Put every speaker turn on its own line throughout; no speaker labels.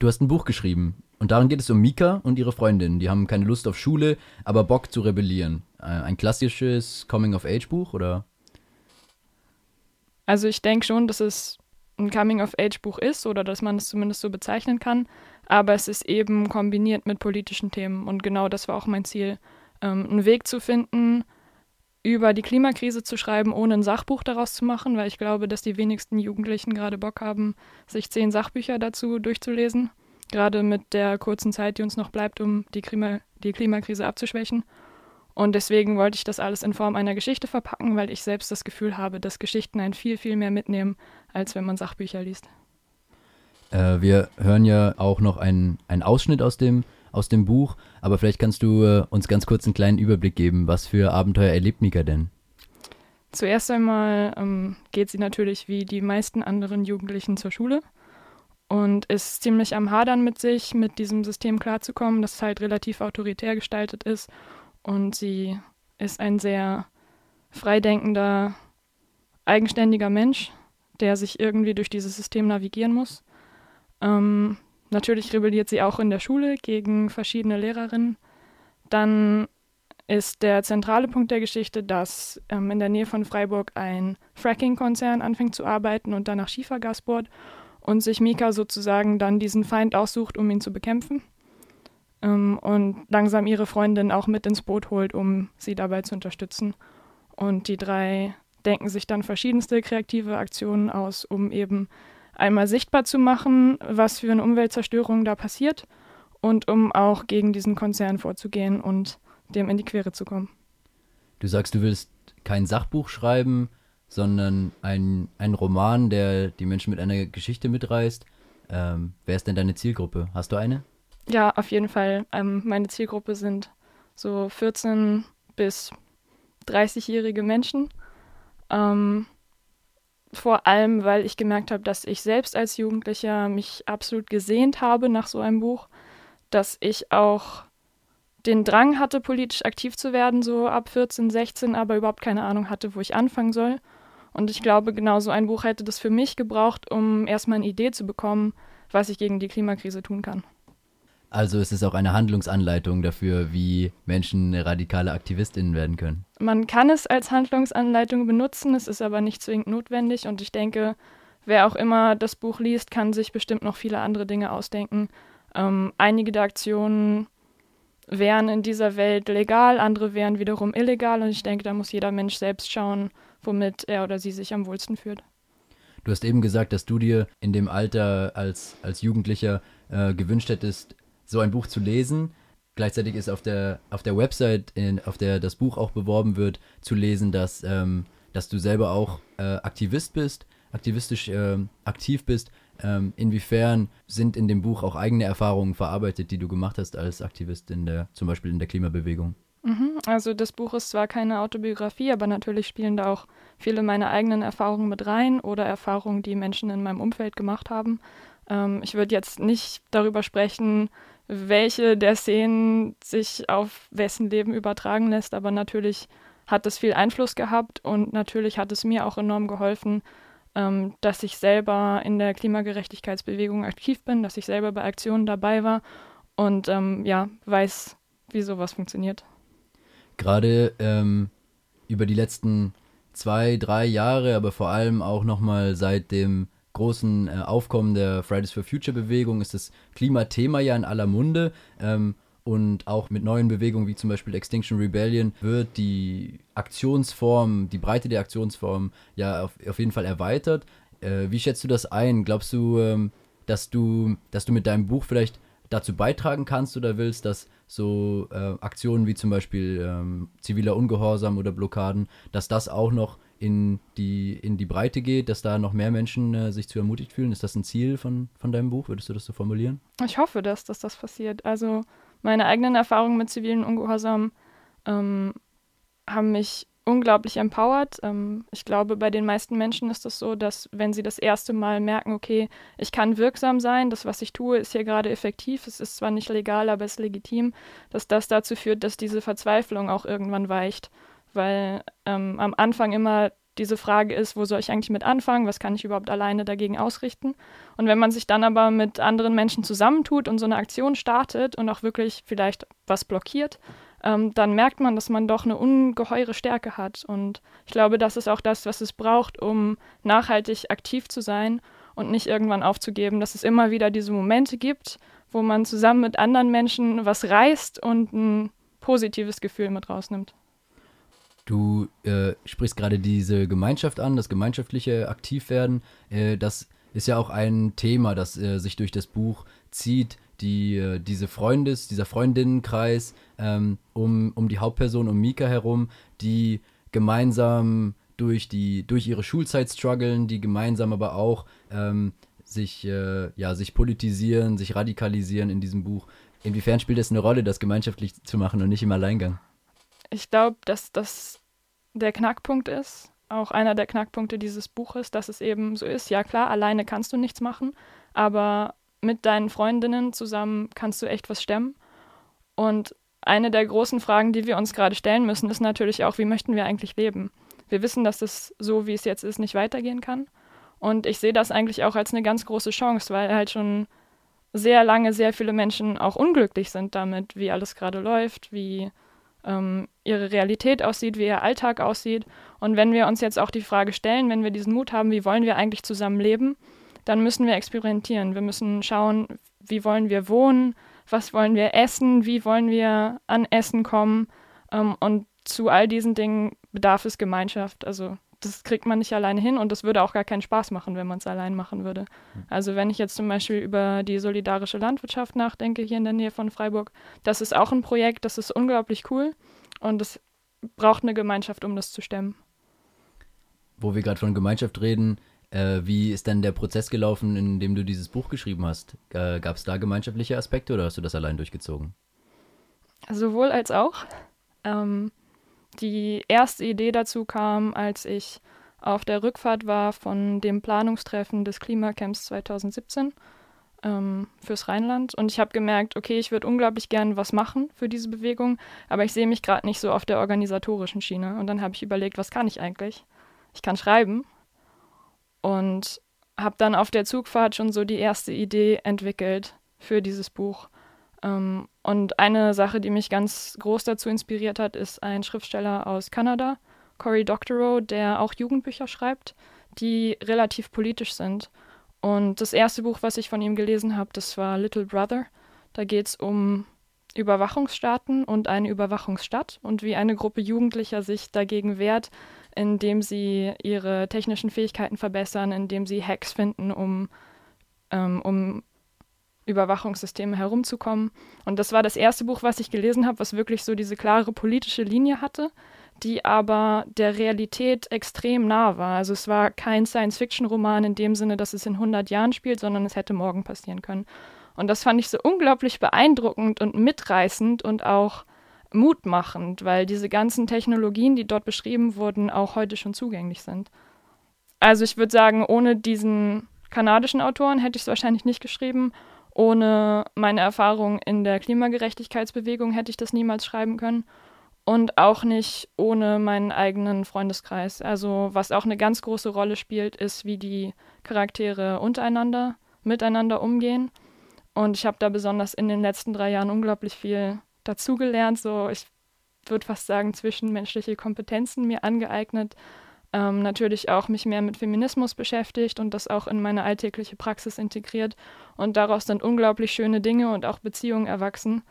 Du hast ein Buch geschrieben und darin geht es um Mika und ihre Freundin. Die haben keine Lust auf Schule, aber Bock zu rebellieren. Äh, ein klassisches Coming-of-Age-Buch oder?
Also ich denke schon, dass es ein Coming-of-Age-Buch ist oder dass man es zumindest so bezeichnen kann, aber es ist eben kombiniert mit politischen Themen und genau das war auch mein Ziel, ähm, einen Weg zu finden, über die Klimakrise zu schreiben, ohne ein Sachbuch daraus zu machen, weil ich glaube, dass die wenigsten Jugendlichen gerade Bock haben, sich zehn Sachbücher dazu durchzulesen, gerade mit der kurzen Zeit, die uns noch bleibt, um die, Klima die Klimakrise abzuschwächen. Und deswegen wollte ich das alles in Form einer Geschichte verpacken, weil ich selbst das Gefühl habe, dass Geschichten einen viel, viel mehr mitnehmen, als wenn man Sachbücher liest.
Äh, wir hören ja auch noch einen, einen Ausschnitt aus dem, aus dem Buch, aber vielleicht kannst du äh, uns ganz kurz einen kleinen Überblick geben. Was für Abenteuer erlebt Mika denn?
Zuerst einmal ähm, geht sie natürlich wie die meisten anderen Jugendlichen zur Schule und ist ziemlich am Hadern mit sich, mit diesem System klarzukommen, das halt relativ autoritär gestaltet ist und sie ist ein sehr freidenkender, eigenständiger Mensch, der sich irgendwie durch dieses System navigieren muss. Ähm, natürlich rebelliert sie auch in der Schule gegen verschiedene Lehrerinnen. Dann ist der zentrale Punkt der Geschichte, dass ähm, in der Nähe von Freiburg ein Fracking-Konzern anfängt zu arbeiten und danach Schiefergas bohrt und sich Mika sozusagen dann diesen Feind aussucht, um ihn zu bekämpfen ähm, und langsam ihre Freundin auch mit ins Boot holt, um sie dabei zu unterstützen. Und die drei denken sich dann verschiedenste kreative Aktionen aus, um eben einmal sichtbar zu machen, was für eine Umweltzerstörung da passiert und um auch gegen diesen Konzern vorzugehen und dem in die Quere zu kommen.
Du sagst, du willst kein Sachbuch schreiben, sondern ein, ein Roman, der die Menschen mit einer Geschichte mitreißt. Ähm, wer ist denn deine Zielgruppe? Hast du eine?
Ja, auf jeden Fall. Ähm, meine Zielgruppe sind so 14 bis 30-jährige Menschen. Ähm, vor allem, weil ich gemerkt habe, dass ich selbst als Jugendlicher mich absolut gesehnt habe nach so einem Buch, dass ich auch den Drang hatte, politisch aktiv zu werden, so ab 14, 16, aber überhaupt keine Ahnung hatte, wo ich anfangen soll. Und ich glaube, genau so ein Buch hätte das für mich gebraucht, um erstmal eine Idee zu bekommen, was ich gegen die Klimakrise tun kann.
Also es ist auch eine Handlungsanleitung dafür, wie Menschen radikale AktivistInnen werden können.
Man kann es als Handlungsanleitung benutzen, es ist aber nicht zwingend notwendig und ich denke, wer auch immer das Buch liest, kann sich bestimmt noch viele andere Dinge ausdenken. Ähm, einige der Aktionen wären in dieser Welt legal, andere wären wiederum illegal und ich denke, da muss jeder Mensch selbst schauen, womit er oder sie sich am wohlsten fühlt.
Du hast eben gesagt, dass du dir in dem Alter als, als Jugendlicher äh, gewünscht hättest, so ein Buch zu lesen. Gleichzeitig ist auf der, auf der Website, in, auf der das Buch auch beworben wird, zu lesen, dass, ähm, dass du selber auch äh, Aktivist bist, aktivistisch äh, aktiv bist. Ähm, inwiefern sind in dem Buch auch eigene Erfahrungen verarbeitet, die du gemacht hast als Aktivist in der, zum Beispiel in der Klimabewegung?
Mhm, also das Buch ist zwar keine Autobiografie, aber natürlich spielen da auch viele meiner eigenen Erfahrungen mit rein oder Erfahrungen, die Menschen in meinem Umfeld gemacht haben. Ähm, ich würde jetzt nicht darüber sprechen, welche der Szenen sich auf wessen Leben übertragen lässt, aber natürlich hat es viel Einfluss gehabt und natürlich hat es mir auch enorm geholfen, ähm, dass ich selber in der Klimagerechtigkeitsbewegung aktiv bin, dass ich selber bei Aktionen dabei war und ähm, ja, weiß, wie sowas funktioniert.
Gerade ähm, über die letzten zwei, drei Jahre, aber vor allem auch nochmal seit dem großen äh, Aufkommen der Fridays for Future Bewegung ist das Klimathema ja in aller Munde. Ähm, und auch mit neuen Bewegungen wie zum Beispiel Extinction Rebellion wird die Aktionsform, die Breite der Aktionsform ja auf, auf jeden Fall erweitert. Äh, wie schätzt du das ein? Glaubst du, ähm, dass du, dass du mit deinem Buch vielleicht dazu beitragen kannst oder willst, dass so äh, Aktionen wie zum Beispiel ähm, ziviler Ungehorsam oder Blockaden, dass das auch noch in die, in die Breite geht, dass da noch mehr Menschen äh, sich zu ermutigt fühlen? Ist das ein Ziel von, von deinem Buch? Würdest du das so formulieren?
Ich hoffe, dass, dass das passiert. Also meine eigenen Erfahrungen mit zivilen Ungehorsam ähm, haben mich unglaublich empowert. Ähm, ich glaube, bei den meisten Menschen ist es das so, dass wenn sie das erste Mal merken, okay, ich kann wirksam sein, das, was ich tue, ist hier gerade effektiv, es ist zwar nicht legal, aber es ist legitim, dass das dazu führt, dass diese Verzweiflung auch irgendwann weicht weil ähm, am Anfang immer diese Frage ist, wo soll ich eigentlich mit anfangen, was kann ich überhaupt alleine dagegen ausrichten. Und wenn man sich dann aber mit anderen Menschen zusammentut und so eine Aktion startet und auch wirklich vielleicht was blockiert, ähm, dann merkt man, dass man doch eine ungeheure Stärke hat. Und ich glaube, das ist auch das, was es braucht, um nachhaltig aktiv zu sein und nicht irgendwann aufzugeben, dass es immer wieder diese Momente gibt, wo man zusammen mit anderen Menschen was reißt und ein positives Gefühl mit rausnimmt.
Du äh, sprichst gerade diese Gemeinschaft an, das gemeinschaftliche Aktivwerden. Äh, das ist ja auch ein Thema, das äh, sich durch das Buch zieht. Die, äh, diese Freundes, dieser Freundinnenkreis ähm, um, um die Hauptperson, um Mika herum, die gemeinsam durch, die, durch ihre Schulzeit strugglen, die gemeinsam aber auch ähm, sich, äh, ja, sich politisieren, sich radikalisieren in diesem Buch. Inwiefern spielt es eine Rolle, das gemeinschaftlich zu machen und nicht im Alleingang?
Ich glaube, dass das der Knackpunkt ist, auch einer der Knackpunkte dieses Buches, dass es eben so ist, ja klar, alleine kannst du nichts machen, aber mit deinen Freundinnen zusammen kannst du echt was stemmen. Und eine der großen Fragen, die wir uns gerade stellen müssen, ist natürlich auch, wie möchten wir eigentlich leben? Wir wissen, dass es so, wie es jetzt ist, nicht weitergehen kann. Und ich sehe das eigentlich auch als eine ganz große Chance, weil halt schon sehr lange sehr viele Menschen auch unglücklich sind damit, wie alles gerade läuft, wie ähm, ihre Realität aussieht, wie ihr Alltag aussieht. Und wenn wir uns jetzt auch die Frage stellen, wenn wir diesen Mut haben, wie wollen wir eigentlich zusammen leben, dann müssen wir experimentieren. Wir müssen schauen, wie wollen wir wohnen, was wollen wir essen, wie wollen wir an Essen kommen. Ähm, und zu all diesen Dingen bedarf es Gemeinschaft. Also das kriegt man nicht alleine hin und das würde auch gar keinen Spaß machen, wenn man es allein machen würde. Hm. Also wenn ich jetzt zum Beispiel über die solidarische Landwirtschaft nachdenke, hier in der Nähe von Freiburg, das ist auch ein Projekt, das ist unglaublich cool und es braucht eine Gemeinschaft, um das zu stemmen.
Wo wir gerade von Gemeinschaft reden, äh, wie ist denn der Prozess gelaufen, in dem du dieses Buch geschrieben hast? Äh, Gab es da gemeinschaftliche Aspekte oder hast du das allein durchgezogen?
Sowohl als auch. Ähm, die erste Idee dazu kam, als ich auf der Rückfahrt war von dem Planungstreffen des Klimacamps 2017 ähm, fürs Rheinland. Und ich habe gemerkt, okay, ich würde unglaublich gern was machen für diese Bewegung, aber ich sehe mich gerade nicht so auf der organisatorischen Schiene. Und dann habe ich überlegt, was kann ich eigentlich? Ich kann schreiben. Und habe dann auf der Zugfahrt schon so die erste Idee entwickelt für dieses Buch. Ähm, und eine Sache, die mich ganz groß dazu inspiriert hat, ist ein Schriftsteller aus Kanada, Cory Doctorow, der auch Jugendbücher schreibt, die relativ politisch sind. Und das erste Buch, was ich von ihm gelesen habe, das war Little Brother. Da geht es um Überwachungsstaaten und eine Überwachungsstadt und wie eine Gruppe Jugendlicher sich dagegen wehrt, indem sie ihre technischen Fähigkeiten verbessern, indem sie Hacks finden, um, ähm, um Überwachungssysteme herumzukommen. Und das war das erste Buch, was ich gelesen habe, was wirklich so diese klare politische Linie hatte, die aber der Realität extrem nah war. Also es war kein Science-Fiction-Roman in dem Sinne, dass es in 100 Jahren spielt, sondern es hätte morgen passieren können. Und das fand ich so unglaublich beeindruckend und mitreißend und auch mutmachend, weil diese ganzen Technologien, die dort beschrieben wurden, auch heute schon zugänglich sind. Also ich würde sagen, ohne diesen kanadischen Autoren hätte ich es wahrscheinlich nicht geschrieben ohne meine Erfahrung in der Klimagerechtigkeitsbewegung hätte ich das niemals schreiben können. Und auch nicht ohne meinen eigenen Freundeskreis. Also was auch eine ganz große Rolle spielt, ist, wie die Charaktere untereinander, miteinander umgehen. Und ich habe da besonders in den letzten drei Jahren unglaublich viel dazugelernt. So, ich würde fast sagen, zwischenmenschliche Kompetenzen mir angeeignet, ähm, natürlich auch mich mehr mit Feminismus beschäftigt und das auch in meine alltägliche Praxis integriert. Und daraus sind unglaublich schöne Dinge und auch Beziehungen erwachsen,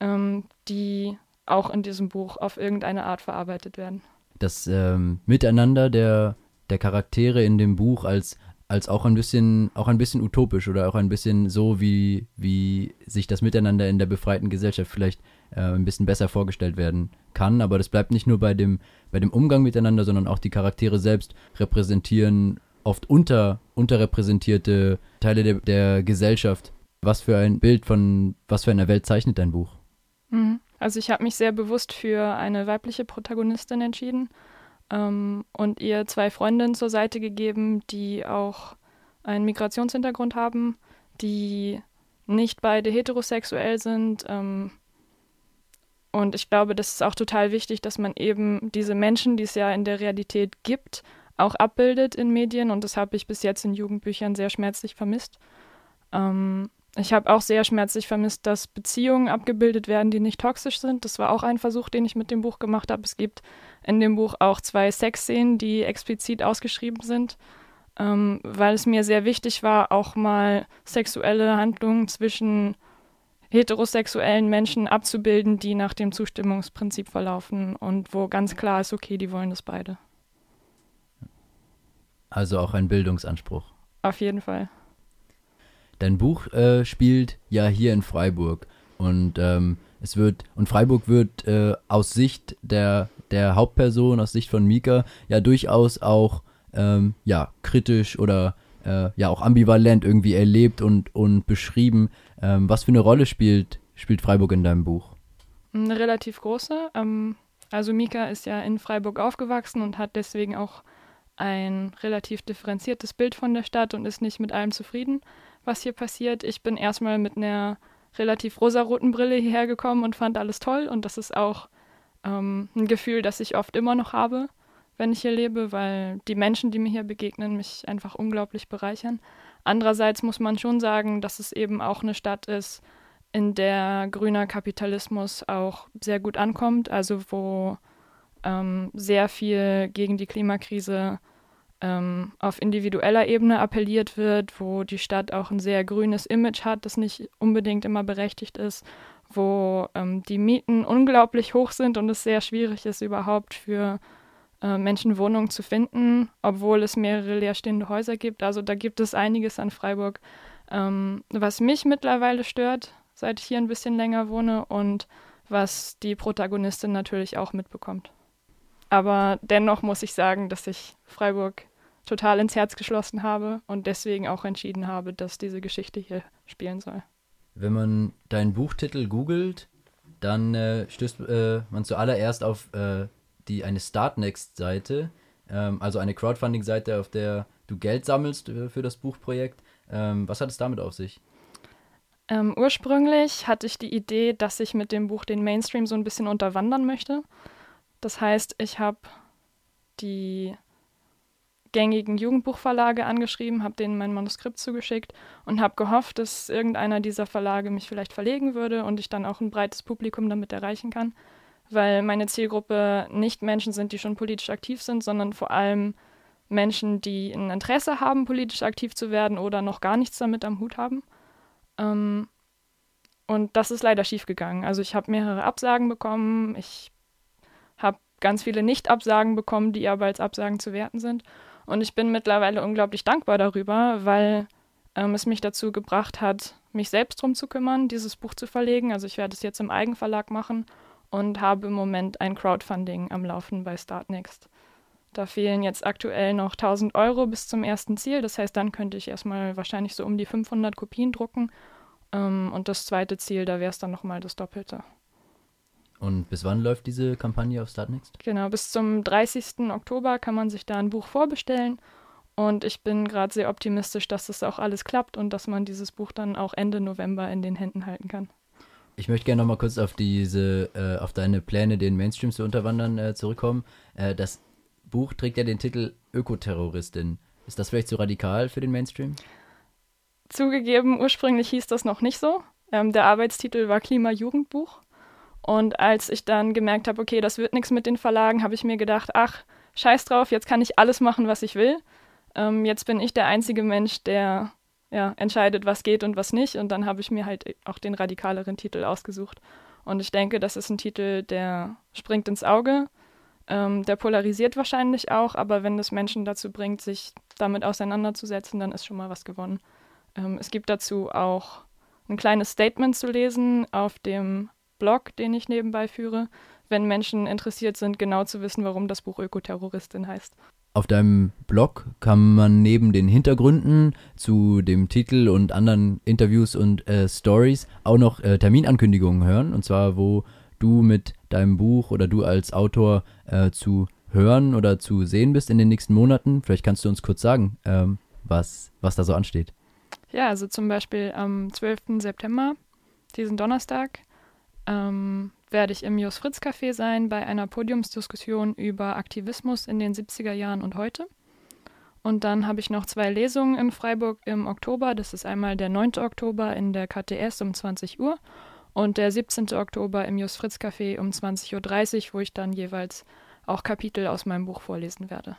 ähm, die auch in diesem Buch auf irgendeine Art verarbeitet werden.
Das ähm, Miteinander der, der Charaktere in dem Buch als, als auch ein bisschen, auch ein bisschen utopisch oder auch ein bisschen so, wie, wie sich das Miteinander in der befreiten Gesellschaft vielleicht äh, ein bisschen besser vorgestellt werden kann. Aber das bleibt nicht nur bei dem, bei dem Umgang miteinander, sondern auch die Charaktere selbst repräsentieren oft unter, unterrepräsentierte Teile der, der Gesellschaft. Was für ein Bild von, was für einer Welt zeichnet dein Buch?
Mhm. Also ich habe mich sehr bewusst für eine weibliche Protagonistin entschieden ähm, und ihr zwei Freundinnen zur Seite gegeben, die auch einen Migrationshintergrund haben, die nicht beide heterosexuell sind, ähm, und ich glaube, das ist auch total wichtig, dass man eben diese Menschen, die es ja in der Realität gibt, auch abbildet in Medien und das habe ich bis jetzt in Jugendbüchern sehr schmerzlich vermisst. Ähm, ich habe auch sehr schmerzlich vermisst, dass Beziehungen abgebildet werden, die nicht toxisch sind. Das war auch ein Versuch, den ich mit dem Buch gemacht habe. Es gibt in dem Buch auch zwei Sexszenen, die explizit ausgeschrieben sind, ähm, weil es mir sehr wichtig war, auch mal sexuelle Handlungen zwischen heterosexuellen Menschen abzubilden, die nach dem Zustimmungsprinzip verlaufen und wo ganz klar ist, okay, die wollen das beide.
Also auch ein Bildungsanspruch.
Auf jeden Fall.
Dein Buch äh, spielt ja hier in Freiburg und ähm, es wird und Freiburg wird äh, aus Sicht der der Hauptperson, aus Sicht von Mika ja durchaus auch ähm, ja kritisch oder äh, ja auch ambivalent irgendwie erlebt und und beschrieben. Ähm, was für eine Rolle spielt spielt Freiburg in deinem Buch?
Eine relativ große. Ähm, also Mika ist ja in Freiburg aufgewachsen und hat deswegen auch ein relativ differenziertes Bild von der Stadt und ist nicht mit allem zufrieden was hier passiert. Ich bin erstmal mit einer relativ rosaroten Brille hierher gekommen und fand alles toll. Und das ist auch ähm, ein Gefühl, das ich oft immer noch habe, wenn ich hier lebe, weil die Menschen, die mir hier begegnen, mich einfach unglaublich bereichern. Andererseits muss man schon sagen, dass es eben auch eine Stadt ist, in der grüner Kapitalismus auch sehr gut ankommt, also wo ähm, sehr viel gegen die Klimakrise ähm, auf individueller Ebene appelliert wird, wo die Stadt auch ein sehr grünes Image hat, das nicht unbedingt immer berechtigt ist, wo ähm, die Mieten unglaublich hoch sind und es sehr schwierig ist, überhaupt für äh, Menschen Wohnungen zu finden, obwohl es mehrere leerstehende Häuser gibt. Also da gibt es einiges an Freiburg, ähm, was mich mittlerweile stört, seit ich hier ein bisschen länger wohne und was die Protagonistin natürlich auch mitbekommt. Aber dennoch muss ich sagen, dass ich Freiburg total ins Herz geschlossen habe und deswegen auch entschieden habe, dass diese Geschichte hier spielen soll.
Wenn man deinen Buchtitel googelt, dann äh, stößt äh, man zuallererst auf äh, die, eine Startnext-Seite, ähm, also eine Crowdfunding-Seite, auf der du Geld sammelst äh, für das Buchprojekt. Ähm, was hat es damit auf sich?
Ähm, ursprünglich hatte ich die Idee, dass ich mit dem Buch den Mainstream so ein bisschen unterwandern möchte. Das heißt, ich habe die gängigen Jugendbuchverlage angeschrieben, habe denen mein Manuskript zugeschickt und habe gehofft, dass irgendeiner dieser Verlage mich vielleicht verlegen würde und ich dann auch ein breites Publikum damit erreichen kann, weil meine Zielgruppe nicht Menschen sind, die schon politisch aktiv sind, sondern vor allem Menschen, die ein Interesse haben, politisch aktiv zu werden oder noch gar nichts damit am Hut haben. Ähm, und das ist leider schiefgegangen. Also ich habe mehrere Absagen bekommen, ich habe ganz viele Nicht-Absagen bekommen, die aber als Absagen zu werten sind. Und ich bin mittlerweile unglaublich dankbar darüber, weil ähm, es mich dazu gebracht hat, mich selbst darum zu kümmern, dieses Buch zu verlegen. Also ich werde es jetzt im Eigenverlag machen und habe im Moment ein Crowdfunding am Laufen bei Startnext. Da fehlen jetzt aktuell noch 1000 Euro bis zum ersten Ziel. Das heißt, dann könnte ich erstmal wahrscheinlich so um die 500 Kopien drucken. Ähm, und das zweite Ziel, da wäre es dann nochmal das Doppelte.
Und bis wann läuft diese Kampagne auf Startnext?
Genau, bis zum 30. Oktober kann man sich da ein Buch vorbestellen. Und ich bin gerade sehr optimistisch, dass das auch alles klappt und dass man dieses Buch dann auch Ende November in den Händen halten kann.
Ich möchte gerne noch mal kurz auf diese, äh, auf deine Pläne, den Mainstream zu unterwandern, äh, zurückkommen. Äh, das Buch trägt ja den Titel Ökoterroristin. Ist das vielleicht zu radikal für den Mainstream?
Zugegeben, ursprünglich hieß das noch nicht so. Ähm, der Arbeitstitel war Klima-Jugendbuch. Und als ich dann gemerkt habe, okay, das wird nichts mit den Verlagen, habe ich mir gedacht, ach, scheiß drauf, jetzt kann ich alles machen, was ich will. Ähm, jetzt bin ich der einzige Mensch, der ja, entscheidet, was geht und was nicht. Und dann habe ich mir halt auch den radikaleren Titel ausgesucht. Und ich denke, das ist ein Titel, der springt ins Auge. Ähm, der polarisiert wahrscheinlich auch, aber wenn es Menschen dazu bringt, sich damit auseinanderzusetzen, dann ist schon mal was gewonnen. Ähm, es gibt dazu auch ein kleines Statement zu lesen auf dem Blog, den ich nebenbei führe, wenn Menschen interessiert sind, genau zu wissen, warum das Buch Ökoterroristin heißt.
Auf deinem Blog kann man neben den Hintergründen zu dem Titel und anderen Interviews und äh, Stories auch noch äh, Terminankündigungen hören. Und zwar, wo du mit deinem Buch oder du als Autor äh, zu hören oder zu sehen bist in den nächsten Monaten. Vielleicht kannst du uns kurz sagen, ähm, was, was da so ansteht.
Ja, also zum Beispiel am 12. September, diesen Donnerstag, ähm, werde ich im Jos Fritz Café sein bei einer Podiumsdiskussion über Aktivismus in den 70er Jahren und heute. Und dann habe ich noch zwei Lesungen in Freiburg im Oktober. Das ist einmal der 9. Oktober in der KTS um 20 Uhr und der 17. Oktober im Just Fritz Café um 20.30 Uhr, wo ich dann jeweils auch Kapitel aus meinem Buch vorlesen werde.